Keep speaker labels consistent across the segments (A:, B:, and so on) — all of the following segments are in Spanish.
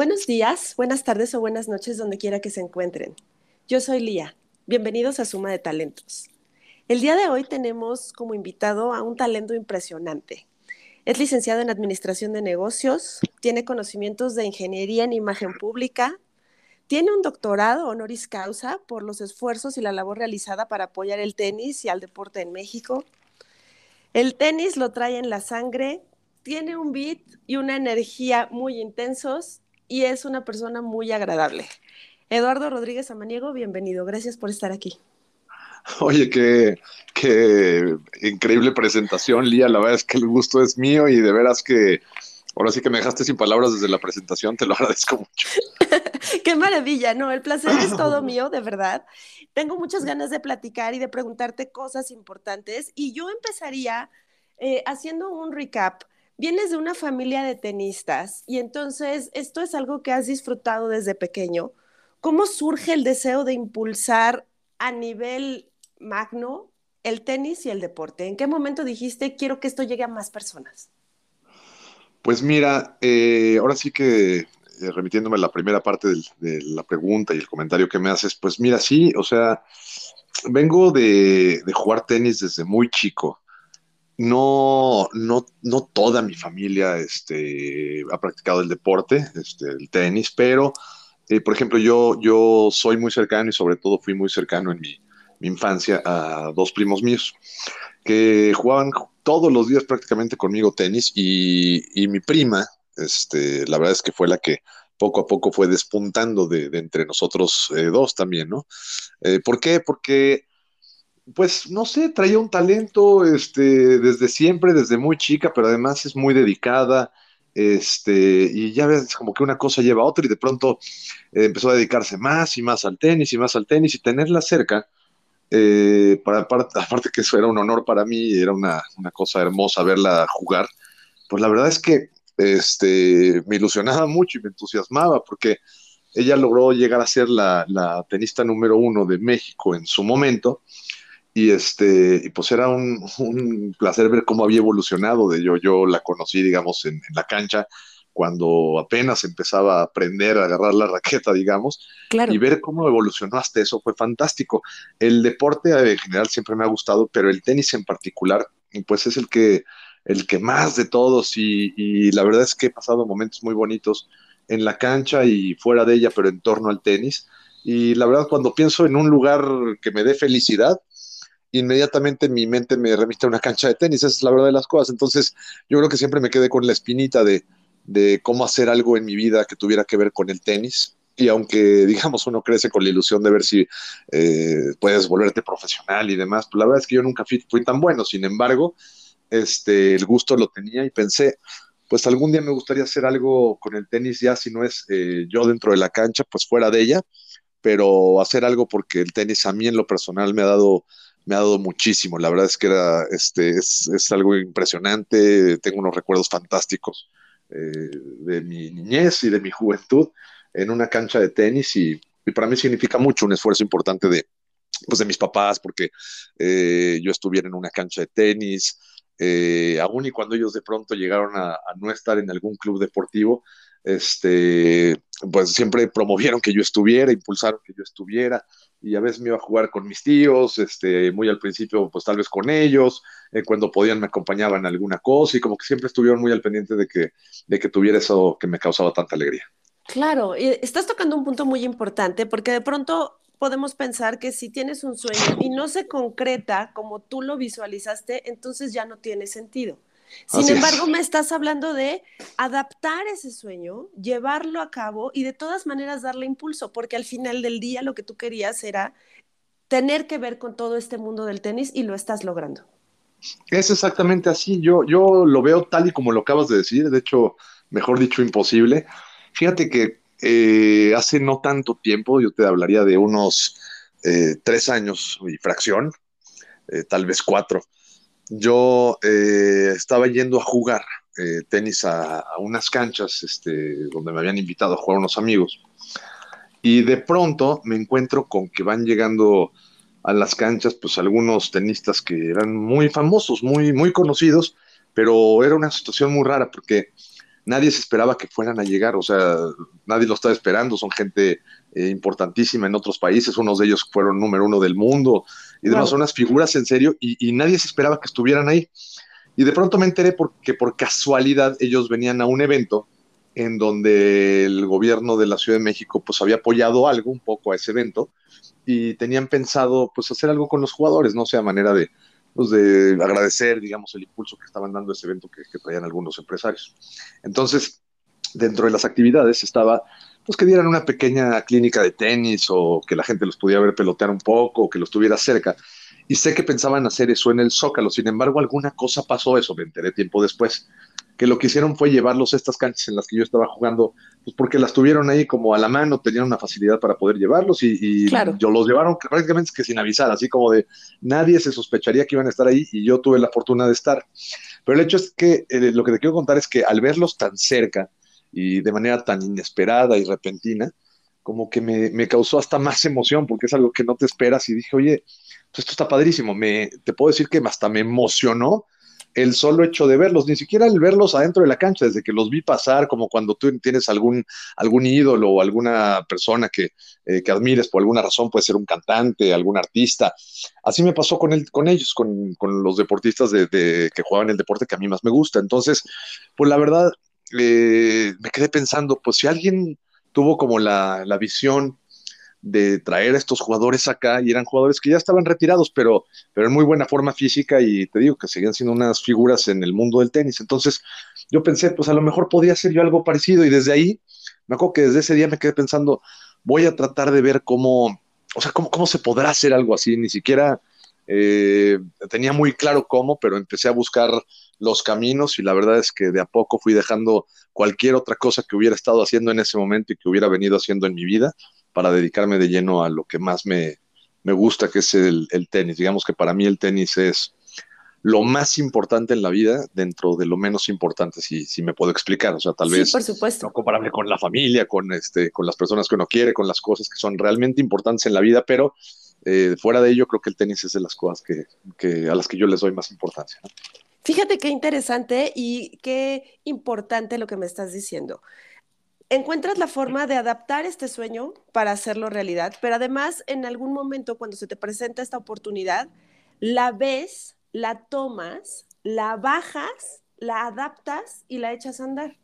A: Buenos días, buenas tardes o buenas noches donde quiera que se encuentren. Yo soy Lía. Bienvenidos a Suma de Talentos. El día de hoy tenemos como invitado a un talento impresionante. Es licenciado en Administración de Negocios, tiene conocimientos de Ingeniería en Imagen Pública, tiene un doctorado honoris causa por los esfuerzos y la labor realizada para apoyar el tenis y al deporte en México. El tenis lo trae en la sangre, tiene un beat y una energía muy intensos y es una persona muy agradable. Eduardo Rodríguez Amaniego, bienvenido. Gracias por estar aquí.
B: Oye, qué, qué increíble presentación, Lía. La verdad es que el gusto es mío y de veras que ahora sí que me dejaste sin palabras desde la presentación. Te lo agradezco mucho.
A: qué maravilla, ¿no? El placer es todo mío, de verdad. Tengo muchas ganas de platicar y de preguntarte cosas importantes y yo empezaría eh, haciendo un recap. Vienes de una familia de tenistas y entonces esto es algo que has disfrutado desde pequeño. ¿Cómo surge el deseo de impulsar a nivel magno el tenis y el deporte? ¿En qué momento dijiste quiero que esto llegue a más personas?
B: Pues mira, eh, ahora sí que eh, remitiéndome a la primera parte de la pregunta y el comentario que me haces, pues mira, sí, o sea, vengo de, jugar tenis desde muy chico. No, no, no toda mi familia este, ha practicado el deporte, este, el tenis, pero, eh, por ejemplo, yo, yo soy muy cercano y sobre todo fui muy cercano en mi, infancia a dos primos míos que jugaban todos los días prácticamente conmigo tenis y, mi prima, este, la verdad es que fue la que poco a poco fue despuntando de, entre nosotros eh, dos también, ¿no? Eh, ¿Por qué? Porque, pues, no sé, traía un talento este, desde siempre, desde muy chica, pero además es muy dedicada, este, y ya ves, como que una cosa lleva a otra y de pronto eh, empezó a dedicarse más y más al tenis y más al tenis y tenerla cerca eh, para, aparte que eso era un honor para mí, era una, cosa hermosa verla jugar, pues la verdad es que este, me ilusionaba mucho y me entusiasmaba porque ella logró llegar a ser la, tenista número uno de México en su momento y este y pues era un, placer ver cómo había evolucionado de yo yo la conocí digamos en la cancha cuando apenas empezaba a aprender a agarrar la raqueta, digamos, y ver cómo evolucionó hasta eso fue fantástico. El deporte en general siempre me ha gustado, pero el tenis en particular, pues es el que, el que más de todos y, la verdad es que he pasado momentos muy bonitos en la cancha y fuera de ella, pero en torno al tenis. Y la verdad, cuando pienso en un lugar que me dé felicidad, inmediatamente mi mente me remite a una cancha de tenis. Esa es la verdad de las cosas. Entonces, yo creo que siempre me quedé con la espinita de, de cómo hacer algo en mi vida que tuviera que ver con el tenis. Y aunque, digamos, uno crece con la ilusión de ver si eh, puedes volverte profesional y demás, pues la verdad es que yo nunca fui, tan bueno. Sin embargo, este, el gusto lo tenía y pensé, pues algún día me gustaría hacer algo con el tenis, ya si no es eh, yo dentro de la cancha, pues fuera de ella, pero hacer algo porque el tenis a mí en lo personal me ha dado me ha dado muchísimo. La verdad es que era, este, es, es algo impresionante, tengo unos recuerdos fantásticos eh, de mi niñez y de mi juventud en una cancha de tenis y, para mí significa mucho un esfuerzo importante de, pues de mis papás porque eh, yo estuviera en una cancha de tenis, eh, aún y cuando ellos de pronto llegaron a, no estar en algún club deportivo, este, pues siempre promovieron que yo estuviera, impulsaron que yo estuviera, y a veces me iba a jugar con mis tíos, este, muy al principio, pues tal vez con ellos, eh, cuando podían me acompañaban en alguna cosa y como que siempre estuvieron muy al pendiente de que, de que tuviera eso que me causaba tanta alegría.
A: Claro, y estás tocando un punto muy importante porque de pronto podemos pensar que si tienes un sueño y no se concreta como tú lo visualizaste, entonces ya no tiene sentido. Sin embargo, me estás hablando de adaptar ese sueño, llevarlo a cabo y de todas maneras darle impulso, porque al final del día lo que tú querías era tener que ver con todo este mundo del tenis y lo estás logrando.
B: Es exactamente así. Yo, yo lo veo tal y como lo acabas de decir, de hecho, mejor dicho, imposible. Fíjate que eh, hace no tanto tiempo, yo te hablaría de unos eh, tres años y fracción, eh, tal vez cuatro yo eh, estaba yendo a jugar eh, tenis a, unas canchas este, donde me habían invitado a jugar unos amigos. Y de pronto me encuentro con que van llegando a las canchas, pues algunos tenistas que eran muy famosos, muy, muy conocidos, pero era una situación muy rara porque nadie se esperaba que fueran a llegar, o sea, nadie lo estaba esperando, son gente eh, importantísima en otros países, unos de ellos fueron número uno del mundo, y demás, son unas figuras en serio, y, nadie se esperaba que estuvieran ahí. Y de pronto me enteré porque por casualidad ellos venían a un evento en donde el gobierno de la Ciudad de México pues había apoyado algo un poco a ese evento y tenían pensado pues hacer algo con los jugadores, no sea manera de, pues, de agradecer, digamos, el impulso que estaban dando ese evento que, que traían algunos empresarios. Entonces, dentro de las actividades estaba pues que dieran una pequeña clínica de tenis o que la gente los pudiera ver pelotear un poco o que los tuviera cerca. Y sé que pensaban hacer eso en el Zócalo, sin embargo, alguna cosa pasó eso, me enteré tiempo después que lo que hicieron fue llevarlos a estas canchas en las que yo estaba jugando, pues porque las tuvieron ahí como a la mano, tenían una facilidad para poder llevarlos y, yo los llevaron prácticamente que sin avisar, así como de nadie se sospecharía que iban a estar ahí y yo tuve la fortuna de estar. Pero el hecho es que eh, lo que te quiero contar es que al verlos tan cerca y de manera tan inesperada y repentina, como que me, me causó hasta más emoción porque es algo que no te esperas y dije, oye, pues esto está padrísimo, me, te puedo decir que hasta me emocionó el solo hecho de verlos, ni siquiera el verlos adentro de la cancha, desde que los vi pasar, como cuando tú tienes algún, algún ídolo o alguna persona que, eh, que admires por alguna razón, puede ser un cantante, algún artista. Así me pasó con, el, con ellos, con, con los deportistas de, que jugaban el deporte que a mí más me gusta. Entonces, pues la verdad, eh, me quedé pensando, pues si alguien tuvo como la, la visión de traer a estos jugadores acá y eran jugadores que ya estaban retirados, pero, pero en muy buena forma física y te digo que seguían siendo unas figuras en el mundo del tenis. Entonces yo pensé, pues a lo mejor podía ser yo algo parecido y desde ahí, me acuerdo que desde ese día me quedé pensando, voy a tratar de ver cómo, o sea, cómo, cómo se podrá hacer algo así, ni siquiera eh, tenía muy claro cómo, pero empecé a buscar los caminos y la verdad es que de a poco fui dejando cualquier otra cosa que hubiera estado haciendo en ese momento y que hubiera venido haciendo en mi vida para dedicarme de lleno a lo que más me, gusta, que es el, tenis. Digamos que para mí el tenis es lo más importante en la vida dentro de lo menos importante, si, si me puedo explicar. O sea, tal vez
A: por supuesto.
B: no comparable con la familia, con, este, con las personas que uno quiere, con las cosas que son realmente importantes en la vida, pero eh, fuera de ello creo que el tenis es de las cosas que, a las que yo les doy más importancia.
A: Fíjate qué interesante y qué importante lo que me estás diciendo encuentras la forma de adaptar este sueño para hacerlo realidad, pero además en algún momento cuando se te presenta esta oportunidad, la ves, la tomas, la bajas, la adaptas y la echas a andar.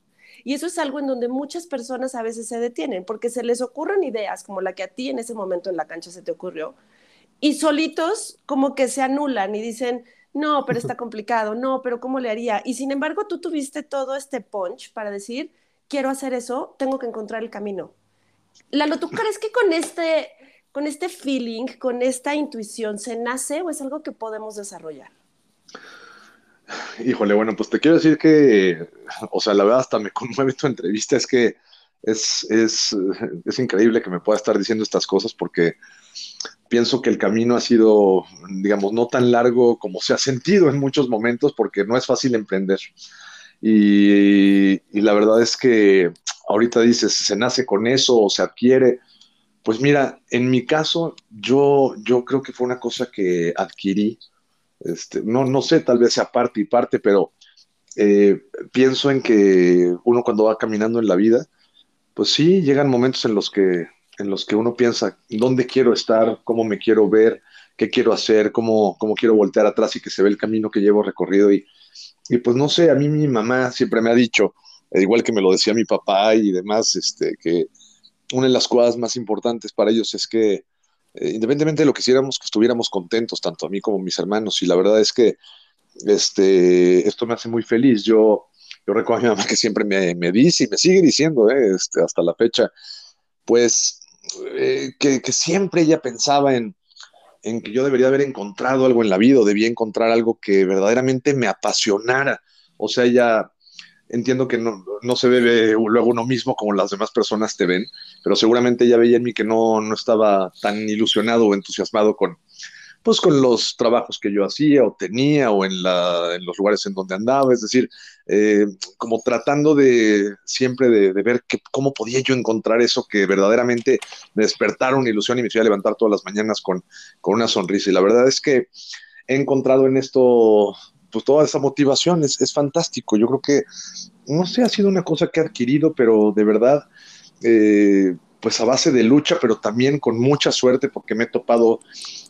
A: Y eso es algo en donde muchas personas a veces se detienen porque se les ocurren ideas como la que a ti en ese momento en la cancha se te ocurrió y solitos como que se anulan y dicen, no, pero está complicado, no, pero ¿cómo le haría? Y sin embargo tú tuviste todo este punch para decir, quiero hacer eso, tengo que encontrar el camino. Lalo, ¿tú crees que con este, con este feeling, con esta intuición, se nace o es algo que podemos desarrollar?
B: Híjole, bueno, pues te quiero decir que, o sea, la verdad hasta me conmueve tu entrevista, es que es, es, es increíble que me pueda estar diciendo estas cosas porque pienso que el camino ha sido, digamos, no tan largo como se ha sentido en muchos momentos porque no es fácil emprender. Y, la verdad es que ahorita dices, se nace con eso o se adquiere. Pues mira, en mi caso, yo, yo creo que fue una cosa que adquirí. Este, no, no sé, tal vez sea parte y parte, pero eh, pienso en que uno cuando va caminando en la vida, pues sí, llegan momentos en los que, en los que uno piensa, ¿dónde quiero estar? ¿Cómo me quiero ver? ¿Qué quiero hacer? ¿Cómo, cómo quiero voltear atrás y que se ve el camino que llevo recorrido? Y, y pues no sé, a mí mi mamá siempre me ha dicho, eh, igual que me lo decía mi papá y demás, este, que una de las cosas más importantes para ellos es que, eh, independientemente de lo que hiciéramos, que estuviéramos contentos, tanto a mí como a mis hermanos. Y la verdad es que este, esto me hace muy feliz. Yo, yo recuerdo a mi mamá que siempre me, me dice y me sigue diciendo eh, este, hasta la fecha, pues que, que siempre ella pensaba en, en que yo debería haber encontrado algo en la vida o debía encontrar algo que verdaderamente me apasionara. O sea, ya entiendo que no, se ve luego uno mismo como las demás personas te ven, pero seguramente ella veía en mí que no, no estaba tan ilusionado o entusiasmado con, pues con los trabajos que yo hacía o tenía o en, los lugares en donde andaba, es decir, eh, como tratando de siempre de, ver cómo podía yo encontrar eso que verdaderamente me despertara una ilusión y me hiciera levantar todas las mañanas con, con una sonrisa. Y la verdad es que he encontrado en esto pues toda esa motivación es, es, fantástico. Yo creo que, no sé, ha sido una cosa que he adquirido, pero de verdad, eh, pues a base de lucha, pero también con mucha suerte, porque me he topado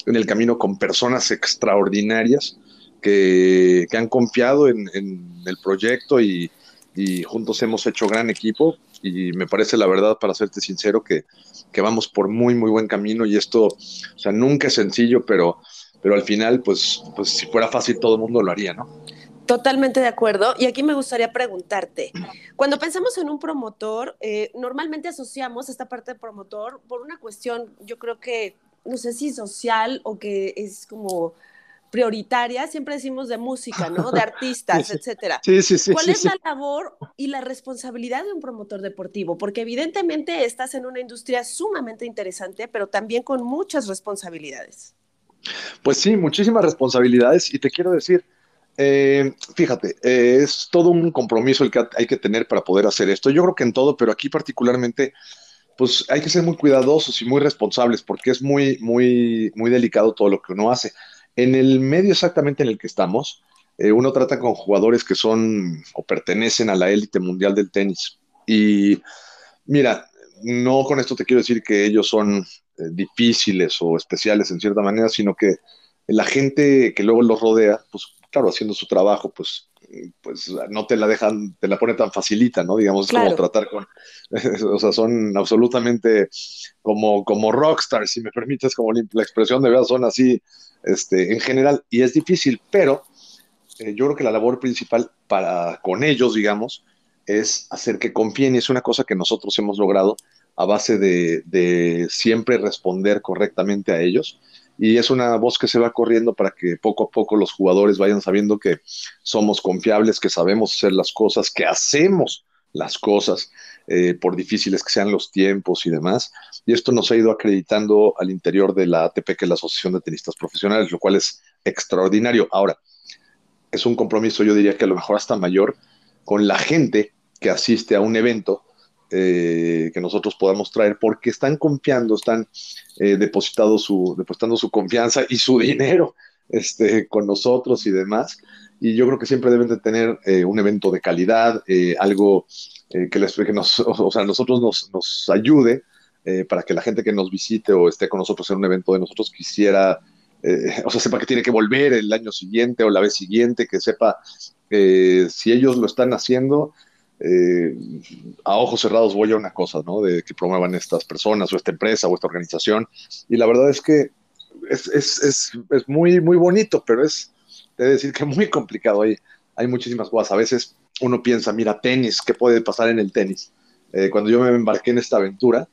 B: en el camino con personas extraordinarias que, que han confiado en, en el proyecto y, y juntos hemos hecho gran equipo y me parece la verdad, para serte sincero, que, que, vamos por muy, muy buen camino y esto, o sea, nunca es sencillo, pero, pero al final, pues, pues si fuera fácil, todo el mundo lo haría, ¿no?
A: Totalmente de acuerdo. Y aquí me gustaría preguntarte, cuando pensamos en un promotor, eh, normalmente asociamos esta parte de promotor por una cuestión, yo creo que, no sé si social o que es como prioritaria, siempre decimos de música, ¿no? De artistas, etcétera.
B: Sí, sí, sí.
A: ¿Cuál
B: sí,
A: es la labor y la responsabilidad de un promotor deportivo? Porque evidentemente estás en una industria sumamente interesante, pero también con muchas responsabilidades.
B: Pues sí, muchísimas responsabilidades y te quiero decir, eh, fíjate, eh, es todo un compromiso el que hay que tener para poder hacer esto. Yo creo que en todo, pero aquí particularmente, pues hay que ser muy cuidadosos y muy responsables porque es muy, muy, muy delicado todo lo que uno hace. En el medio exactamente en el que estamos, eh, uno trata con jugadores que son o pertenecen a la élite mundial del tenis. Y mira, no con esto te quiero decir que ellos son eh, difíciles o especiales en cierta manera, sino que la gente que luego los rodea, pues claro, haciendo su trabajo, pues, pues no te la dejan, te la pone tan facilita, ¿no? Digamos, claro. es como tratar con, o sea, son absolutamente como, como rockstars, si me permites, como la expresión de verdad, son así, este, en general, y es difícil, pero eh, yo creo que la labor principal para con ellos, digamos, es hacer que confíen y es una cosa que nosotros hemos logrado a base de, de, siempre responder correctamente a ellos. Y es una voz que se va corriendo para que poco a poco los jugadores vayan sabiendo que somos confiables, que sabemos hacer las cosas, que hacemos las cosas, eh, por difíciles que sean los tiempos y demás. Y esto nos ha ido acreditando al interior de la ATP, que es la Asociación de Tenistas Profesionales, lo cual es extraordinario. Ahora, es un compromiso, yo diría que a lo mejor hasta mayor, con la gente que asiste a un evento eh, que nosotros podamos traer, porque están confiando, están eh, su, depositando su confianza y su dinero este, con nosotros y demás. Y yo creo que siempre deben de tener eh, un evento de calidad, eh, algo que, les, que nos, o sea, nosotros nos, nos ayude para que la gente que nos visite o esté con nosotros en un evento de nosotros quisiera eh, o sea, sepa que tiene que volver el año siguiente o la vez siguiente, que sepa eh, si ellos lo están haciendo, eh, a ojos cerrados voy a una cosa, ¿no? De que promuevan estas personas o esta empresa o esta organización. Y la verdad es que es, es, es, es muy, muy bonito, pero es, de decir que muy complicado. Hay, hay muchísimas cosas. A veces uno piensa, mira, tenis, ¿qué puede pasar en el tenis? Eh, cuando yo me embarqué en esta aventura,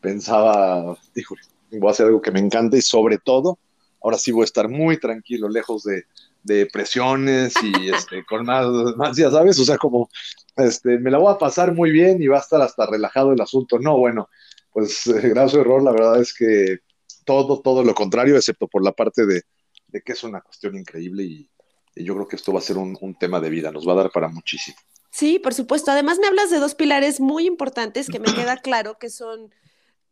B: pensaba, híjole, voy a hacer algo que me encanta y sobre todo, ahora sí voy a estar muy tranquilo, lejos de, de presiones y este, con más, más, ya sabes, o sea, como este, me la voy a pasar muy bien y va a estar hasta relajado el asunto. No, bueno, pues eh, gran error, la verdad es que todo, todo lo contrario, excepto por la parte de, de que es una cuestión increíble y, y, yo creo que esto va a ser un, un tema de vida, nos va a dar para muchísimo.
A: Sí, por supuesto. Además me hablas de dos pilares muy importantes que me queda claro que son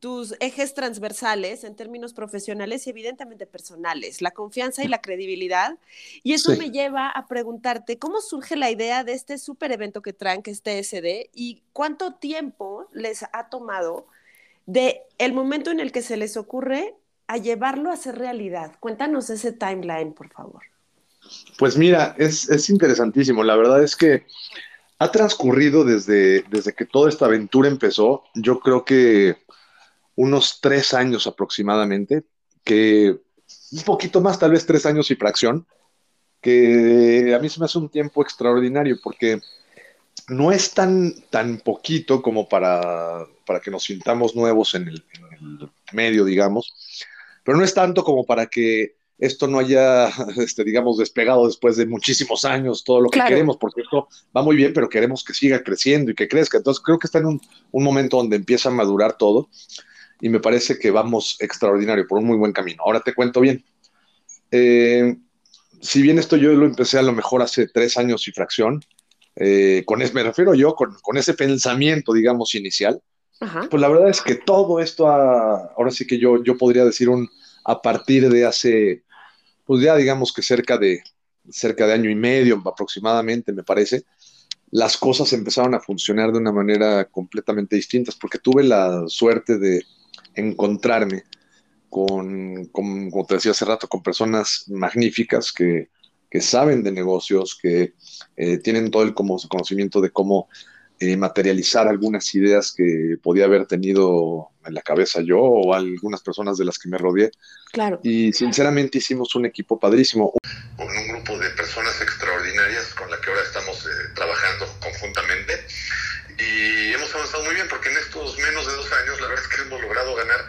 A: tus ejes transversales en términos profesionales y evidentemente personales, la confianza y la credibilidad. Y eso sí. me lleva a preguntarte, ¿cómo surge la idea de este super evento que traen, que es TSD, y cuánto tiempo les ha tomado de el momento en el que se les ocurre a llevarlo a ser realidad? Cuéntanos ese timeline, por favor.
B: Pues mira, es, es interesantísimo. La verdad es que ha transcurrido desde, desde que toda esta aventura empezó. Yo creo que unos tres años aproximadamente, que un poquito más, tal vez tres años y fracción, que a mí se me hace un tiempo extraordinario porque no es tan, tan poquito como para, para que nos sintamos nuevos en el, en el, medio, digamos, pero no es tanto como para que esto no haya, este, digamos, despegado después de muchísimos años, todo lo que queremos, porque esto va muy bien, pero queremos que siga creciendo y que crezca. Entonces creo que está en un, un momento donde empieza a madurar todo y me parece que vamos extraordinario, por un muy buen camino. Ahora te cuento bien. Eh, si bien esto yo lo empecé a lo mejor hace tres años y fracción, eh, con es, me refiero yo con, con, ese pensamiento, digamos, inicial, Ajá. pues la verdad es que todo esto, ha, ahora sí que yo, yo podría decir un, a partir de hace, pues ya digamos que cerca de,
C: cerca de año y medio aproximadamente, me parece, las cosas empezaron a funcionar de una manera completamente distinta, porque tuve la suerte de encontrarme con, como te decía hace rato, con personas magníficas que, que saben de negocios, que eh, tienen todo el conocimiento de cómo eh, materializar algunas ideas que podía haber tenido en la cabeza yo o algunas personas de las que me rodeé.
A: Claro.
C: Y sinceramente hicimos un equipo padrísimo.
B: Con un grupo de personas extraordinarias con la que ahora estamos eh, trabajando conjuntamente. Y hemos avanzado muy bien porque en estos menos de dos años la verdad es que hemos logrado ganar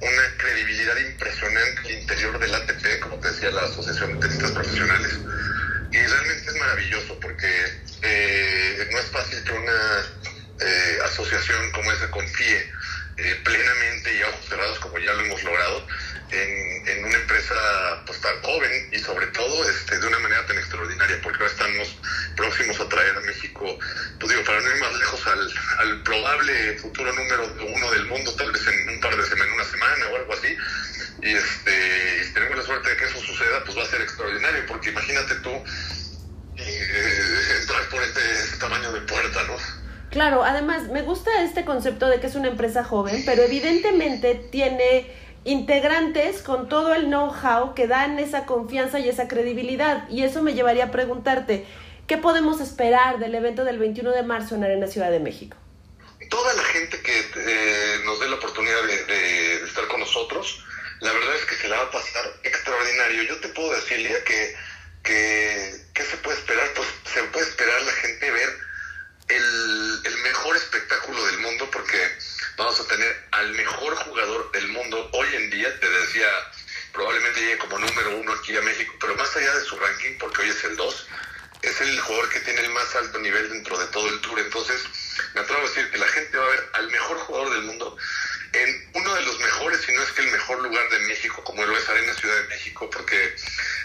B: una credibilidad impresionante al interior del ATP, como te decía, la Asociación de Tenistas Profesionales. Y realmente es maravilloso porque eh, no es fácil que una eh, asociación como esa confíe eh, plenamente y a ojos cerrados, como ya lo hemos logrado, en, una empresa tan joven y sobre todo este, de una manera tan extraordinaria, porque ahora estamos próximos a traer a México, pues digo, para no ir más lejos, al, probable futuro número uno del mundo, tal vez en un par de semanas, una semana o algo así. Y este, si tenemos la suerte de que eso suceda, pues va a ser extraordinario, porque imagínate tú eh, entrar por este, este tamaño de puerta, ¿no?
A: Claro, además me gusta este concepto de que es una empresa joven, pero evidentemente tiene integrantes con todo el know-how que dan esa confianza y esa credibilidad. Y eso me llevaría a preguntarte, ¿qué podemos esperar del evento del 21 de marzo en Arena Ciudad de México?
B: Toda la gente que eh, nos dé la oportunidad de, estar con nosotros, la verdad es que se la va a pasar extraordinario. Yo te puedo decir, Lía, que, que ¿qué se puede esperar? Pues se puede esperar la gente ver el, el mejor espectáculo del mundo porque vamos a tener al mejor jugador del mundo hoy en día, te decía, probablemente llegue como número uno aquí a México, pero más allá de su ranking, porque hoy es el 2, es el jugador que tiene el más alto nivel dentro de todo el tour. Entonces, me atrevo a decir que la gente va a ver al mejor jugador del mundo en uno de los mejores, si no es que el mejor lugar de México, como lo es Arena Ciudad de México, porque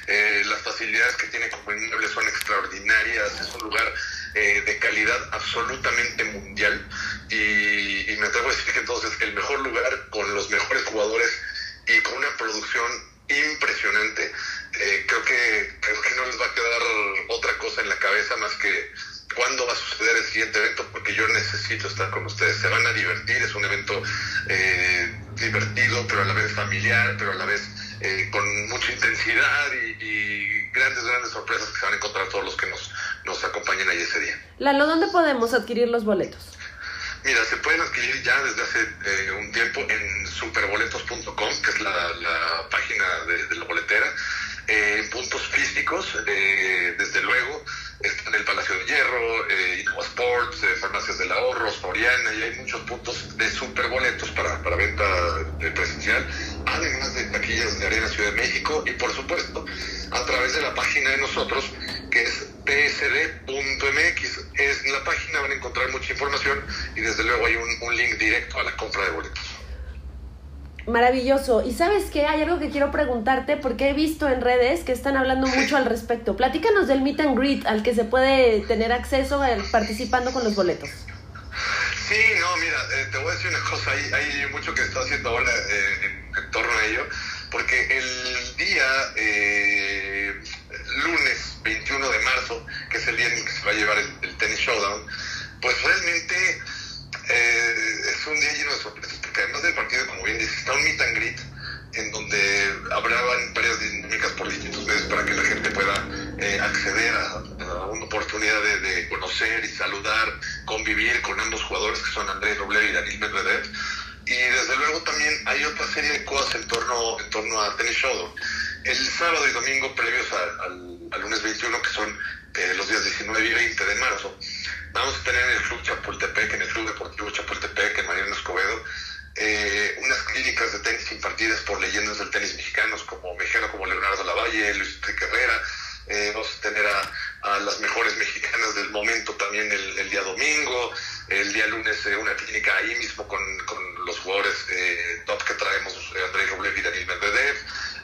B: eh, las facilidades que tiene como inmueble son extraordinarias, es un lugar eh, de calidad absolutamente mundial y, me atrevo a decir que entonces el mejor lugar con los mejores jugadores y con una producción impresionante, eh, creo, que, creo que no les va a quedar otra cosa en la cabeza más que cuándo va a suceder el siguiente evento, porque yo necesito estar con ustedes. Se van a divertir, es un evento eh, divertido, pero a la vez familiar, pero a la vez con mucha intensidad y, y, grandes, grandes sorpresas que se van a encontrar todos los que
A: Lalo, ¿dónde podemos adquirir los boletos?
B: Mira, se pueden adquirir ya desde hace eh, un tiempo en superboletos.com, que es la, página de, la boletera. Eh, en puntos físicos, eh, desde luego, está en el Palacio de Hierro, eh, Sports, Farmacias del Ahorro, Soriana, y hay muchos puntos de superboletos para, para venta presencial, además de taquillas de Arena Ciudad de México, y por supuesto, a través de la página de nosotros, que es psd.mx. Es en la página, van a encontrar mucha información y desde luego hay un, link directo a la compra de boletos.
A: Maravilloso. Y sabes qué, hay algo que quiero preguntarte porque he visto en redes que están hablando mucho al respecto. Platícanos del meet and greet al que se puede tener acceso participando con los boletos.
B: Sí, no, mira, eh, te voy a decir una cosa, hay, hay mucho que está haciendo ahora eh, en, torno a ello, porque el día eh, lunes 21 de marzo, que es el día en que se va a llevar el, Tennis Showdown, pues realmente eh, es un día lleno de sorpresas, porque además del partido, como bien dices, está un meet and greet en donde habrá varias dinámicas por distintos medios para que la gente pueda eh, acceder a, una oportunidad de, conocer y saludar, convivir con ambos jugadores que son Andrés Roblev y Daniel Medvedev. Y desde luego también hay otra serie de cosas en torno, en torno a Tennis Showdown el sábado y domingo previos al, lunes 21, que son eh, los días 19 y 20 de marzo, vamos a tener en el Club Chapultepec, en el Club Deportivo Chapultepec, en Mariano Escobedo, eh, unas clínicas de tenis impartidas por leyendas del tenis mexicanos como mexicano como Leonardo Lavalle, Luis Enrique Herrera. Eh, vamos a tener a, las mejores mexicanas del momento también el, día domingo, el día lunes una clínica ahí mismo con, los jugadores top que traemos, André Roblev y Daniel Medvedev.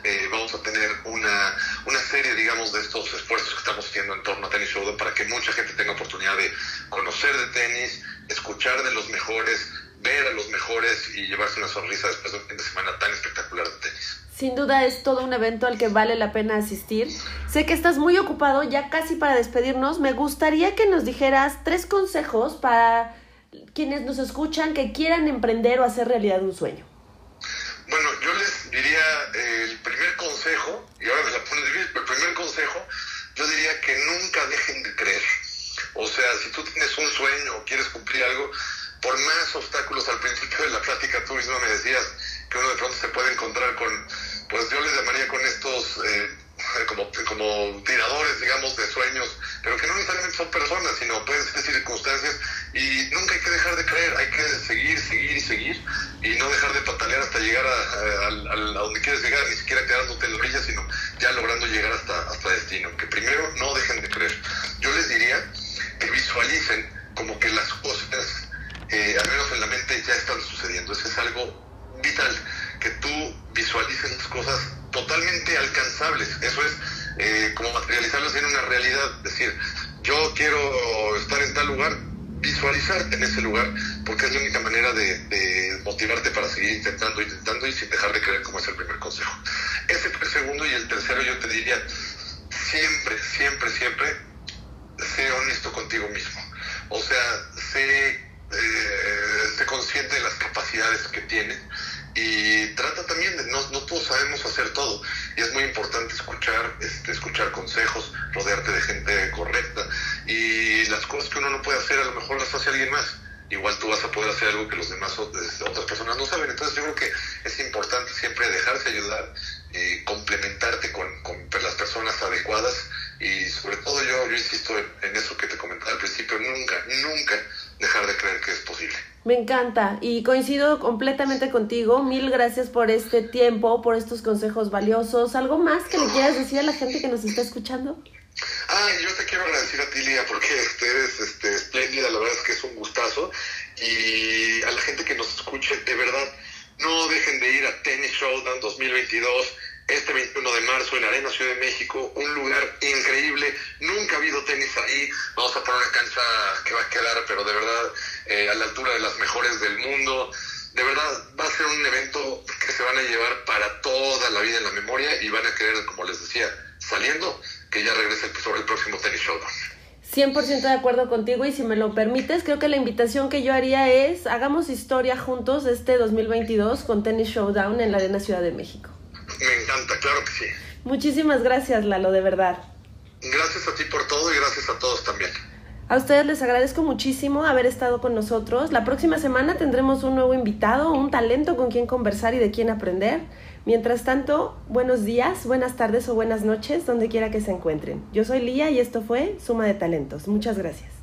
B: Eh, vamos a tener una, una serie, digamos, de estos esfuerzos que estamos haciendo en torno a Tenis Showdown para que mucha gente tenga oportunidad de conocer de tenis, escuchar de los mejores, ver a los mejores y llevarse una sonrisa después de un fin de semana tan espectacular de tenis.
A: Sin duda es todo un evento al que vale la pena asistir. Sé que estás muy ocupado, ya casi para despedirnos. Me gustaría que nos dijeras tres consejos para quienes nos escuchan que quieran emprender o hacer realidad un sueño.
B: Bueno, yo les diría eh, el primer consejo, y ahora me la pones difícil, pero el primer consejo, yo diría que nunca dejen de creer. O sea, si tú tienes un sueño o quieres cumplir algo, por más obstáculos al principio de la plática tú mismo me decías que uno de pronto se puede encontrar con, pues yo les llamaría con estos eh, como, como tiradores, digamos, de sueños, pero que no necesariamente son personas, sino pueden ser circunstancias y nunca hay que dejar de creer, hay que seguir, seguir y seguir y no dejar de patalear hasta llegar a, donde quieres llegar, ni siquiera quedándote en la orilla, sino ya logrando llegar hasta, hasta destino. Que primero no dejen de creer. Yo les diría que visualicen como que las cosas, eh, al menos en la mente, ya están sucediendo. Eso es algo vital, que tú visualices las cosas totalmente alcanzables. Eso es eh, como materializarlas en una realidad. Decir, yo quiero estar en tal lugar, visualizarte en ese lugar, porque es la única manera de, motivarte para seguir intentando, intentando y sin dejar de creer como es el primer consejo. Ese fue el segundo y el tercero yo te diría, siempre, siempre, siempre, sé honesto contigo mismo. O sea, sé, eh, sé consciente de las capacidades que tienes y trata también de, no, no todos sabemos hacer todo y es muy importante escuchar, este, escuchar consejos, rodearte de gente correcta y las cosas que uno no puede hacer a lo mejor las hace alguien más. Igual tú vas a poder hacer algo que los demás otras personas no saben. Entonces yo creo que es importante siempre dejarse ayudar, eh, complementarte con, con, las personas adecuadas y sobre todo yo, yo insisto en eso que te comentaba al principio, nunca, nunca dejar de creer que es posible.
A: Me encanta y coincido completamente contigo. Mil gracias por este tiempo, por estos consejos valiosos. ¿Algo más que le quieras decir a la gente que nos está escuchando?
B: Ah, yo te quiero agradecer a ti, Lía, porque eres este, espléndida, la verdad es que es un gustazo. Y a la gente que nos escuche, de verdad, no dejen de ir a Tennis Showdown 2022 este 21 de marzo en Arena Ciudad de México, un lugar increíble, nunca ha habido tenis ahí, vamos a poner una cancha que va a quedar, pero de verdad eh, a la altura de las mejores del mundo, de verdad va a ser un evento que se van a llevar para toda la vida en la memoria y van a querer, como les decía, saliendo, que ya regrese sobre el próximo tenis showdown.
A: 100% de acuerdo contigo y si me lo permites, creo que la invitación que yo haría es hagamos historia juntos este 2022 con Tennis Showdown en la Arena Ciudad de México.
B: Me encanta, claro que sí.
A: Muchísimas gracias, Lalo, de verdad.
B: Gracias a ti por todo y gracias a todos también.
A: A ustedes les agradezco muchísimo haber estado con nosotros. La próxima semana tendremos un nuevo invitado, un talento con quien conversar y de quien aprender. Mientras tanto, buenos días, buenas tardes o buenas noches, donde quiera que se encuentren. Yo soy Lía y esto fue Suma de Talentos. Muchas gracias.